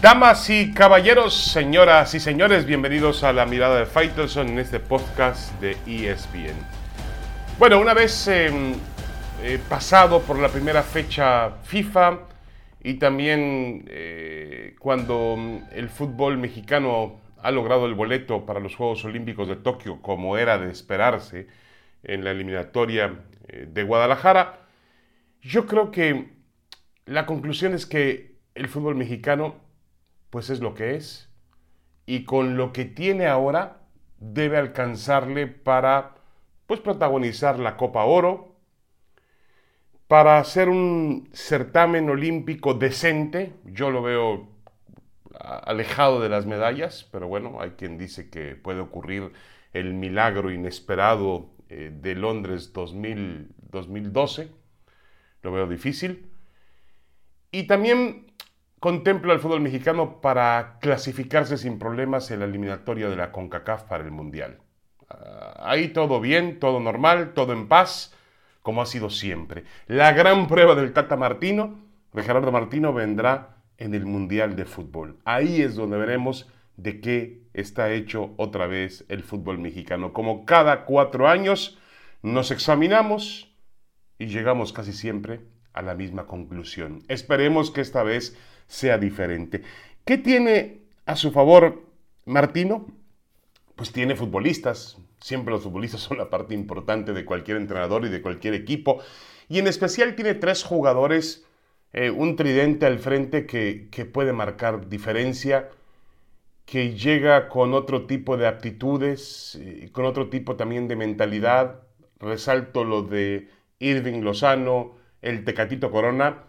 Damas y caballeros, señoras y señores, bienvenidos a la mirada de Faitelson en este podcast de ESPN. Bueno, una vez em, eh, pasado por la primera fecha FIFA y también eh, cuando mm, el fútbol mexicano ha logrado el boleto para los Juegos Olímpicos de Tokio, como era de esperarse en la eliminatoria eh, de Guadalajara, yo creo que la conclusión es que el fútbol mexicano pues es lo que es. Y con lo que tiene ahora, debe alcanzarle para pues protagonizar la Copa Oro, para hacer un certamen olímpico decente. Yo lo veo alejado de las medallas, pero bueno, hay quien dice que puede ocurrir el milagro inesperado eh, de Londres 2012. Lo veo difícil. Y también contempla el fútbol mexicano para clasificarse sin problemas en la eliminatoria de la CONCACAF para el Mundial. Ah, ahí todo bien, todo normal, todo en paz, como ha sido siempre. La gran prueba del Tata Martino, de Gerardo Martino, vendrá en el Mundial de Fútbol. Ahí es donde veremos de qué está hecho otra vez el fútbol mexicano. Como cada cuatro años nos examinamos y llegamos casi siempre a la misma conclusión. Esperemos que esta vez sea diferente. ¿Qué tiene a su favor Martino? Pues tiene futbolistas. Siempre los futbolistas son la parte importante de cualquier entrenador y de cualquier equipo. Y en especial tiene tres jugadores, eh, un tridente al frente que, que puede marcar diferencia, que llega con otro tipo de aptitudes, y con otro tipo también de mentalidad. Resalto lo de Irving Lozano, el Tecatito Corona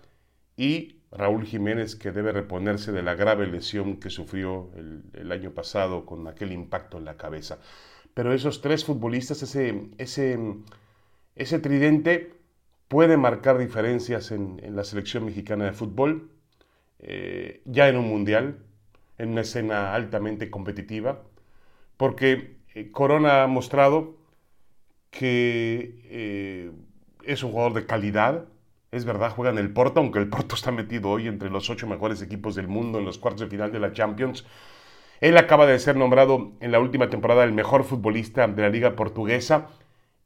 y Raúl Jiménez que debe reponerse de la grave lesión que sufrió el, año pasado con aquel impacto en la cabeza. Pero esos tres futbolistas, ese, ese, ese tridente puede marcar diferencias en, la selección mexicana de fútbol, eh, ya en un mundial, en una escena altamente competitiva, porque eh, Corona ha mostrado que eh, es un jugador de calidad, es verdad, juega en el Porto, aunque el Porto está metido hoy entre los ocho mejores equipos del mundo en los cuartos de final de la Champions. Él acaba de ser nombrado en la última temporada el mejor futbolista de la liga portuguesa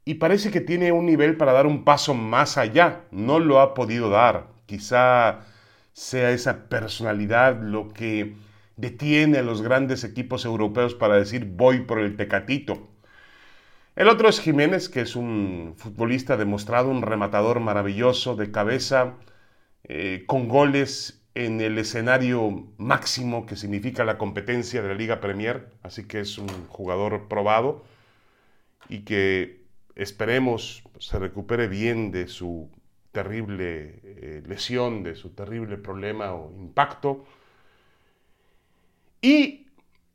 y parece que tiene un nivel para dar un paso más allá. No lo ha podido dar. Quizá sea esa personalidad lo que detiene a los grandes equipos europeos para decir voy por el tecatito. El otro es Jiménez, que es un futbolista demostrado, un rematador maravilloso de cabeza, eh, con goles en el escenario máximo que significa la competencia de la Liga Premier, así que es un jugador probado y que esperemos se recupere bien de su terrible eh, lesión, de su terrible problema o impacto. Y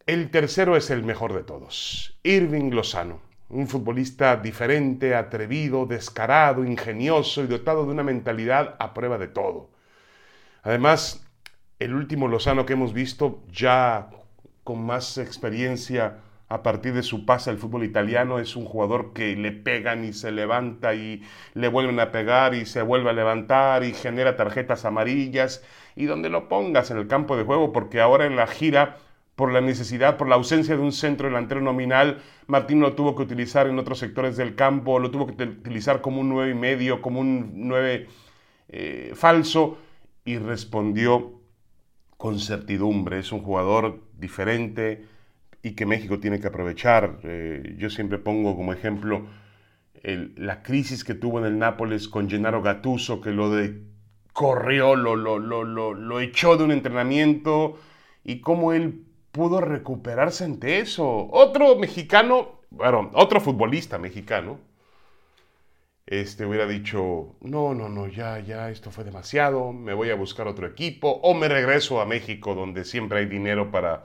el tercero es el mejor de todos, Irving Lozano un futbolista diferente, atrevido, descarado, ingenioso y dotado de una mentalidad a prueba de todo. Además, el último Lozano que hemos visto ya con más experiencia a partir de su pase al fútbol italiano es un jugador que le pegan y se levanta y le vuelven a pegar y se vuelve a levantar y genera tarjetas amarillas y donde lo pongas en el campo de juego porque ahora en la gira por la necesidad, por la ausencia de un centro delantero nominal, Martín lo tuvo que utilizar en otros sectores del campo, lo tuvo que utilizar como un 9 y medio, como un 9 eh, falso, y respondió con certidumbre. Es un jugador diferente y que México tiene que aprovechar. Eh, yo siempre pongo como ejemplo la crisis que tuvo en el Nápoles con Gennaro Gattuso, que lo de corrió, lo, lo, lo, lo echó de un entrenamiento y cómo él pudo recuperarse ante eso. Otro mexicano, bueno, otro futbolista mexicano, este hubiera dicho, no, no, no, ya, ya, esto fue demasiado, me voy a buscar otro equipo o me regreso a México donde siempre hay dinero para,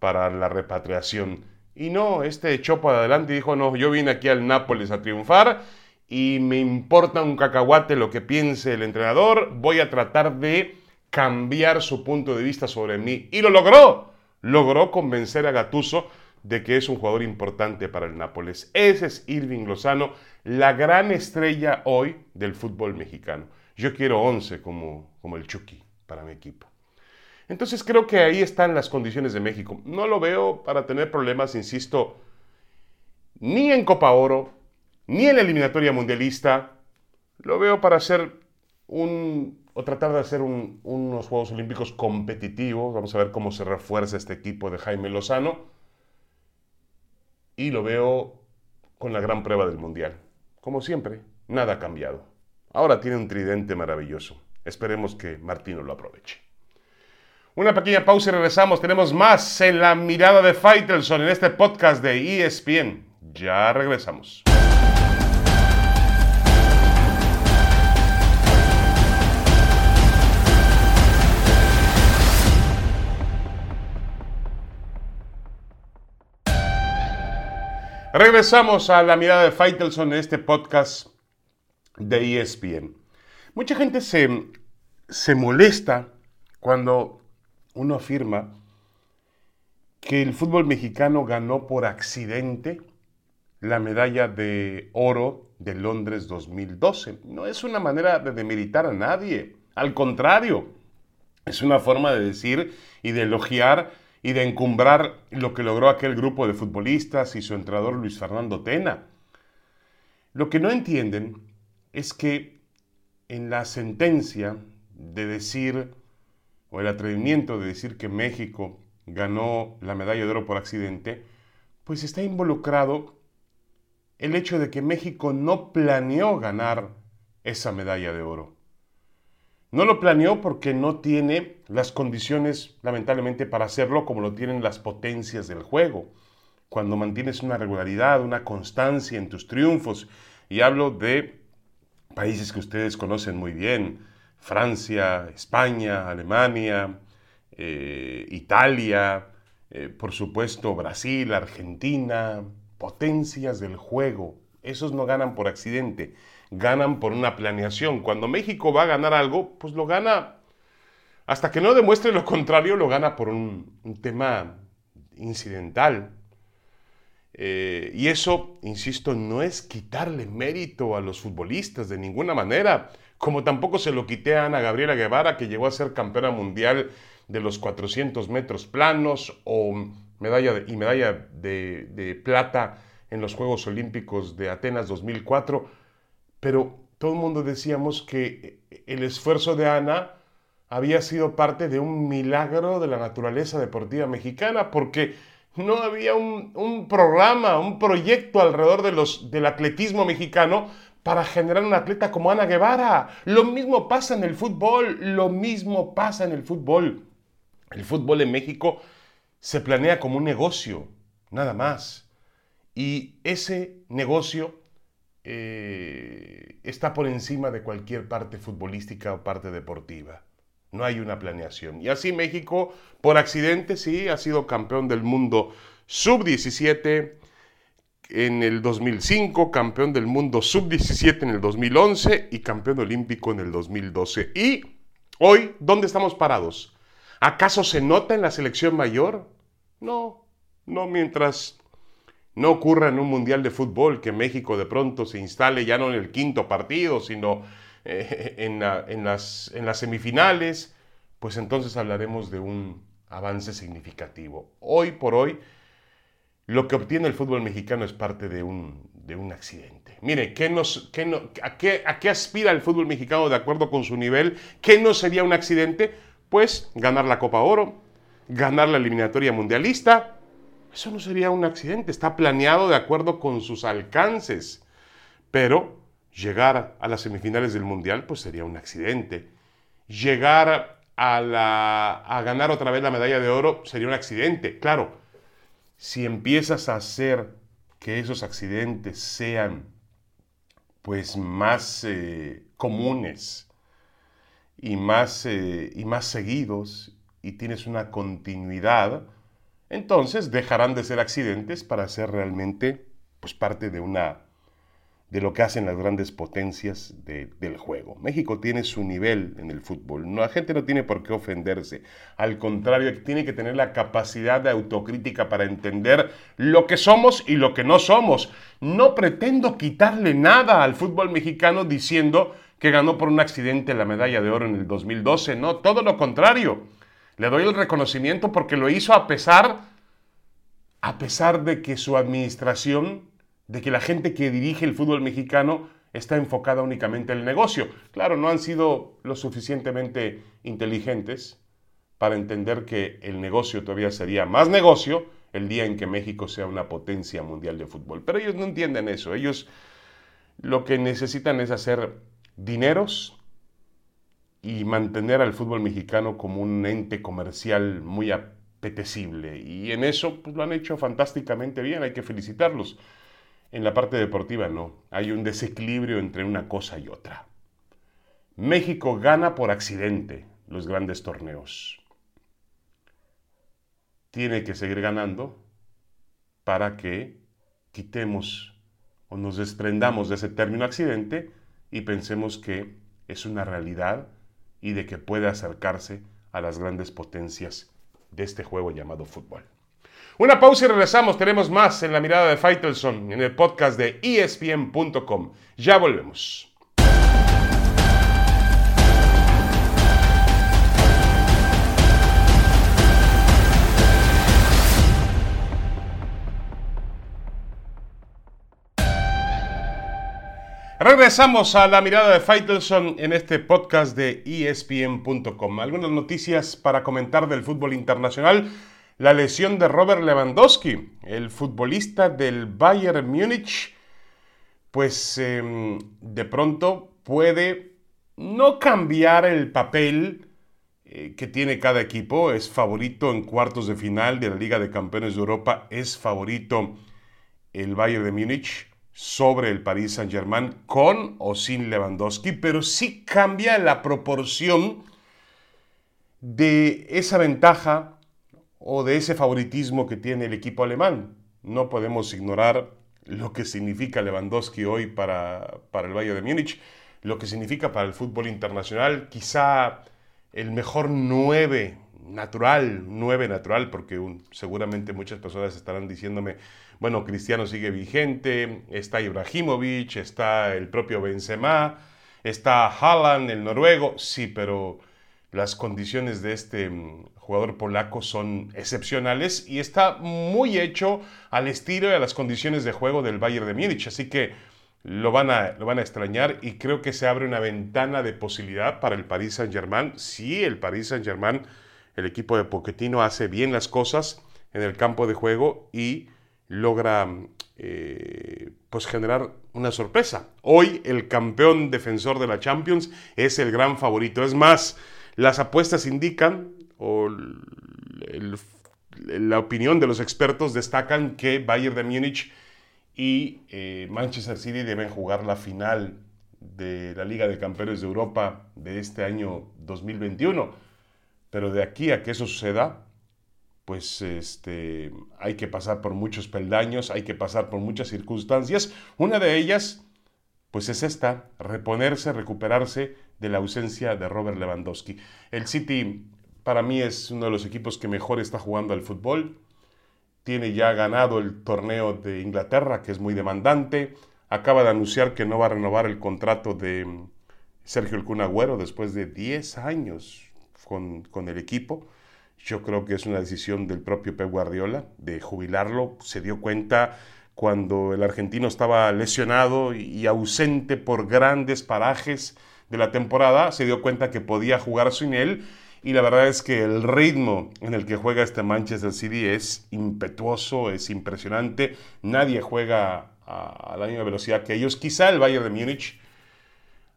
para la repatriación. Y no, este echó para adelante y dijo, no, yo vine aquí al Nápoles a triunfar y me importa un cacahuate lo que piense el entrenador, voy a tratar de cambiar su punto de vista sobre mí. Y lo logró logró convencer a Gatuso de que es un jugador importante para el Nápoles. Ese es Irving Lozano, la gran estrella hoy del fútbol mexicano. Yo quiero 11 como, como el Chucky para mi equipo. Entonces creo que ahí están las condiciones de México. No lo veo para tener problemas, insisto, ni en Copa Oro, ni en la eliminatoria mundialista. Lo veo para hacer un, o tratar de hacer unos Juegos Olímpicos competitivos. Vamos a ver cómo se refuerza este equipo de Jaime Lozano. Y lo veo con la gran prueba del Mundial. Como siempre, nada ha cambiado. Ahora tiene un tridente maravilloso. Esperemos que Martino lo aproveche. Una pequeña pausa y regresamos. Tenemos más en la mirada de Faitelson en este podcast de ESPN. Ya regresamos. Regresamos a la mirada de Faitelson en este podcast de ESPN. Mucha gente se, se molesta cuando uno afirma que el fútbol mexicano ganó por accidente la medalla de oro de Londres 2012. No es una manera de demeritar a nadie, al contrario, es una forma de decir y de elogiar y de encumbrar lo que logró aquel grupo de futbolistas y su entrenador Luis Fernando Tena. Lo que no entienden es que en la sentencia de decir o el atrevimiento de decir que México ganó la medalla de oro por accidente, pues está involucrado el hecho de que México no planeó ganar esa medalla de oro. No lo planeó porque no tiene las condiciones, lamentablemente, para hacerlo como lo tienen las potencias del juego. Cuando mantienes una regularidad, una constancia en tus triunfos, y hablo de países que ustedes conocen muy bien, Francia, España, Alemania, eh, Italia, eh, por supuesto Brasil, Argentina, potencias del juego. Esos no ganan por accidente, ganan por una planeación. Cuando México va a ganar algo, pues lo gana, hasta que no demuestre lo contrario, lo gana por un, tema incidental. Eh, y eso, insisto, no es quitarle mérito a los futbolistas de ninguna manera como tampoco se lo quité a Ana Gabriela Guevara, que llegó a ser campeona mundial de los 400 metros planos o medalla y medalla de, de plata en los Juegos Olímpicos de Atenas 2004, pero todo el mundo decíamos que el esfuerzo de Ana había sido parte de un milagro de la naturaleza deportiva mexicana, porque no había un, un programa, un proyecto alrededor de los, del atletismo mexicano para generar un atleta como Ana Guevara. Lo mismo pasa en el fútbol, lo mismo pasa en el fútbol. El fútbol en México se planea como un negocio, nada más. Y ese negocio eh, está por encima de cualquier parte futbolística o parte deportiva. No hay una planeación. Y así México, por accidente, sí, ha sido campeón del mundo sub-17, en el 2005, campeón del mundo sub-17 en el 2011 y campeón olímpico en el 2012. Y hoy, ¿dónde estamos parados? ¿Acaso se nota en la selección mayor? No, no mientras no ocurra en un mundial de fútbol que México de pronto se instale ya no en el quinto partido, sino eh, en, las, semifinales, pues entonces hablaremos de un avance significativo. Hoy por hoy, lo que obtiene el fútbol mexicano es parte de un, de un accidente. Mire, ¿qué a, qué, ¿a qué aspira el fútbol mexicano de acuerdo con su nivel? ¿Qué no sería un accidente? Pues ganar la Copa Oro, ganar la eliminatoria mundialista. Eso no sería un accidente, está planeado de acuerdo con sus alcances. Pero llegar a las semifinales del Mundial, pues sería un accidente. Llegar a, la, a ganar otra vez la medalla de oro sería un accidente. Claro, si empiezas a hacer que esos accidentes sean pues más eh, comunes y más, eh, y más seguidos y tienes una continuidad, entonces dejarán de ser accidentes para ser realmente pues parte de una de lo que hacen las grandes potencias del juego. México tiene su nivel en el fútbol. la gente no tiene por qué ofenderse. Al contrario, tiene que tener la capacidad de autocrítica para entender lo que somos y lo que no somos. No pretendo quitarle nada al fútbol mexicano diciendo que ganó por un accidente la medalla de oro en el 2012. No, todo lo contrario. Le doy el reconocimiento porque lo hizo a pesar, a pesar de que su administración, de que la gente que dirige el fútbol mexicano está enfocada únicamente en el negocio. Claro, no han sido lo suficientemente inteligentes para entender que el negocio todavía sería más negocio el día en que México sea una potencia mundial de fútbol. Pero ellos no entienden eso. Ellos lo que necesitan es hacer dineros y mantener al fútbol mexicano como un ente comercial muy apetecible. Y en eso pues, lo han hecho fantásticamente bien, hay que felicitarlos. En la parte deportiva no, hay un desequilibrio entre una cosa y otra. México gana por accidente los grandes torneos. Tiene que seguir ganando para que quitemos o nos desprendamos de ese término accidente y pensemos que es una realidad y de que puede acercarse a las grandes potencias de este juego llamado fútbol. Una pausa y regresamos. Tenemos más en la mirada de Faitelson en el podcast de espn.com. Ya volvemos. Regresamos a la mirada de Faitelson en este podcast de espn.com. Algunas noticias para comentar del fútbol internacional la lesión de Robert Lewandowski, el futbolista del Bayern Múnich, pues em, de pronto puede no cambiar el papel eh, que tiene cada equipo. Es favorito en cuartos de final de la Liga de Campeones de Europa. Es favorito el Bayern de Múnich sobre el Paris Saint-Germain con o sin Lewandowski, pero sí cambia la proporción de esa ventaja o de ese favoritismo que tiene el equipo alemán. No podemos ignorar lo que significa Lewandowski hoy para, para el Bayern de Múnich, lo que significa para el fútbol internacional, quizá el mejor 9 natural, 9 natural, porque seguramente muchas personas estarán diciéndome, bueno, Cristiano sigue vigente, está Ibrahimovic, está el propio Benzema, está Haaland, el noruego, sí, pero las condiciones de este mm, jugador polaco son excepcionales y está muy hecho al estilo y a las condiciones de juego del Bayern de Múnich. Así que lo van, a, lo van a extrañar y creo que se abre una ventana de posibilidad para el Paris Saint-Germain. Si el Paris Saint-Germain, el equipo de Pochettino, hace bien las cosas en el campo de juego y logra eh, pues generar una sorpresa. Hoy el campeón defensor de la Champions es el gran favorito. Es más, las apuestas indican, o la opinión de los expertos destacan que Bayern de Múnich y eh, Manchester City deben jugar la final de la Liga de Campeones de Europa de este año 2021. Pero de aquí a que eso suceda, pues este, hay que pasar por muchos peldaños, hay que pasar por muchas circunstancias. Una de ellas, pues es esta, reponerse, recuperarse de la ausencia de Robert Lewandowski. El City para mí es uno de los equipos que mejor está jugando al fútbol. Tiene ya ganado el torneo de Inglaterra, que es muy demandante. Acaba de anunciar que no va a renovar el contrato de Sergio El Agüero después de 10 años con, con el equipo. Yo creo que es una decisión del propio Pep Guardiola de jubilarlo. Se dio cuenta cuando el argentino estaba lesionado y ausente por grandes parajes de la temporada, se dio cuenta que podía jugar sin él y la verdad es que el ritmo en el que juega este Manchester City es impetuoso, es impresionante. Nadie juega a, la misma velocidad que ellos. Quizá el Bayern de Múnich.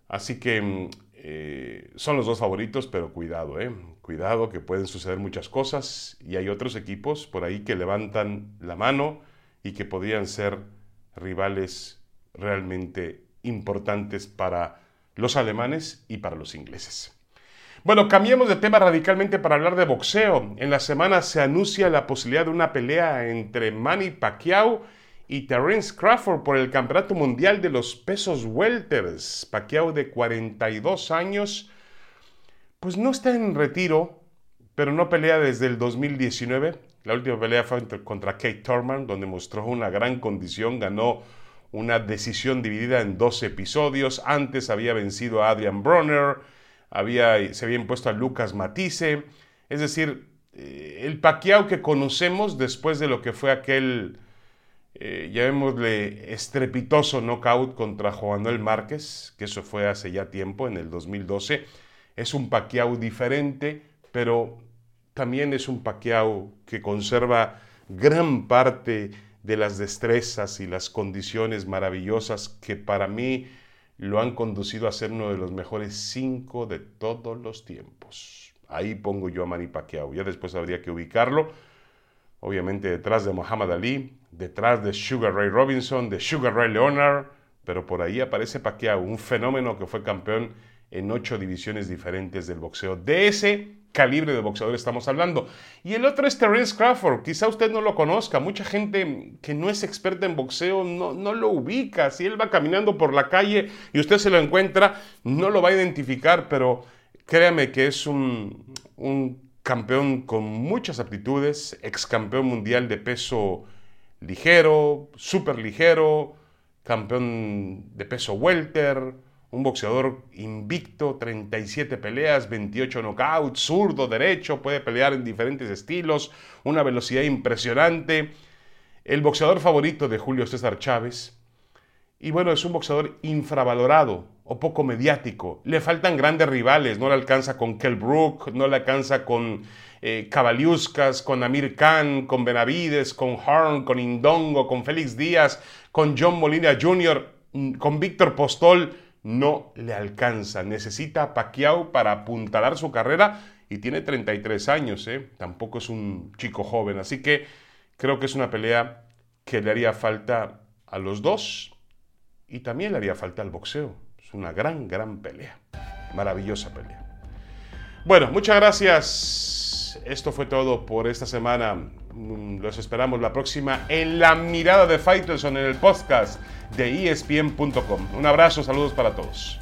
Así que mm, eh, son los dos favoritos, pero cuidado, eh. Cuidado que pueden suceder muchas cosas y hay otros equipos por ahí que levantan la mano y que podrían ser rivales realmente importantes para los alemanes y para los ingleses. Bueno, cambiemos de tema radicalmente para hablar de boxeo. En la semana se anuncia la posibilidad de una pelea entre Manny Pacquiao y Terence Crawford por el Campeonato Mundial de los Pesos Welters. Pacquiao de 42 años, pues no está en retiro, pero no pelea desde el 2019. La última pelea fue contra Kate Thurman, donde mostró una gran condición, ganó una decisión dividida en dos episodios. Antes había vencido a Adrian Bronner, había, se había impuesto a Lucas Matisse. Es decir, eh, el Pacquiao que conocemos después de lo que fue aquel, eh, llamémosle, estrepitoso knockout contra Juan Manuel Márquez, que eso fue hace ya tiempo, en el 2012, es un Pacquiao diferente, pero también es un Pacquiao que conserva gran parte de las destrezas y las condiciones maravillosas que para mí lo han conducido a ser uno de los mejores cinco de todos los tiempos. Ahí pongo yo a Manny Pacquiao. Ya después habría que ubicarlo. Obviamente detrás de Muhammad Ali, detrás de Sugar Ray Robinson, de Sugar Ray Leonard, pero por ahí aparece Pacquiao, un fenómeno que fue campeón en ocho divisiones diferentes del boxeo. De ese calibre de boxeador estamos hablando. Y el otro es Terence Crawford. Quizá usted no lo conozca. Mucha gente que no es experta en boxeo no, no lo ubica. Si él va caminando por la calle y usted se lo encuentra, no lo va a identificar, pero créame que es un, un campeón con muchas aptitudes, ex campeón mundial de peso ligero, súper ligero, campeón de peso welter, un boxeador invicto, 37 peleas, 28 knockouts, zurdo, derecho, puede pelear en diferentes estilos, una velocidad impresionante. El boxeador favorito de Julio César Chávez. Y bueno, es un boxeador infravalorado o poco mediático. Le faltan grandes rivales, no le alcanza con Kell Brook, no le alcanza con eh, con Amir Khan, con Benavides, con Horn, con Indongo, con Félix Díaz, con John Molina Jr., mm, con Víctor Postol no le alcanza. Necesita a Pacquiao para apuntalar su carrera y tiene 33 años, ¿eh? tampoco es un chico joven. Así que creo que es una pelea que le haría falta a los dos y también le haría falta al boxeo. Es una gran, gran pelea. Maravillosa pelea. Bueno, muchas gracias. Esto fue todo por esta semana. Mm, los esperamos la próxima en la mirada de Faitelson en el podcast de espn.com. Un abrazo, saludos para todos.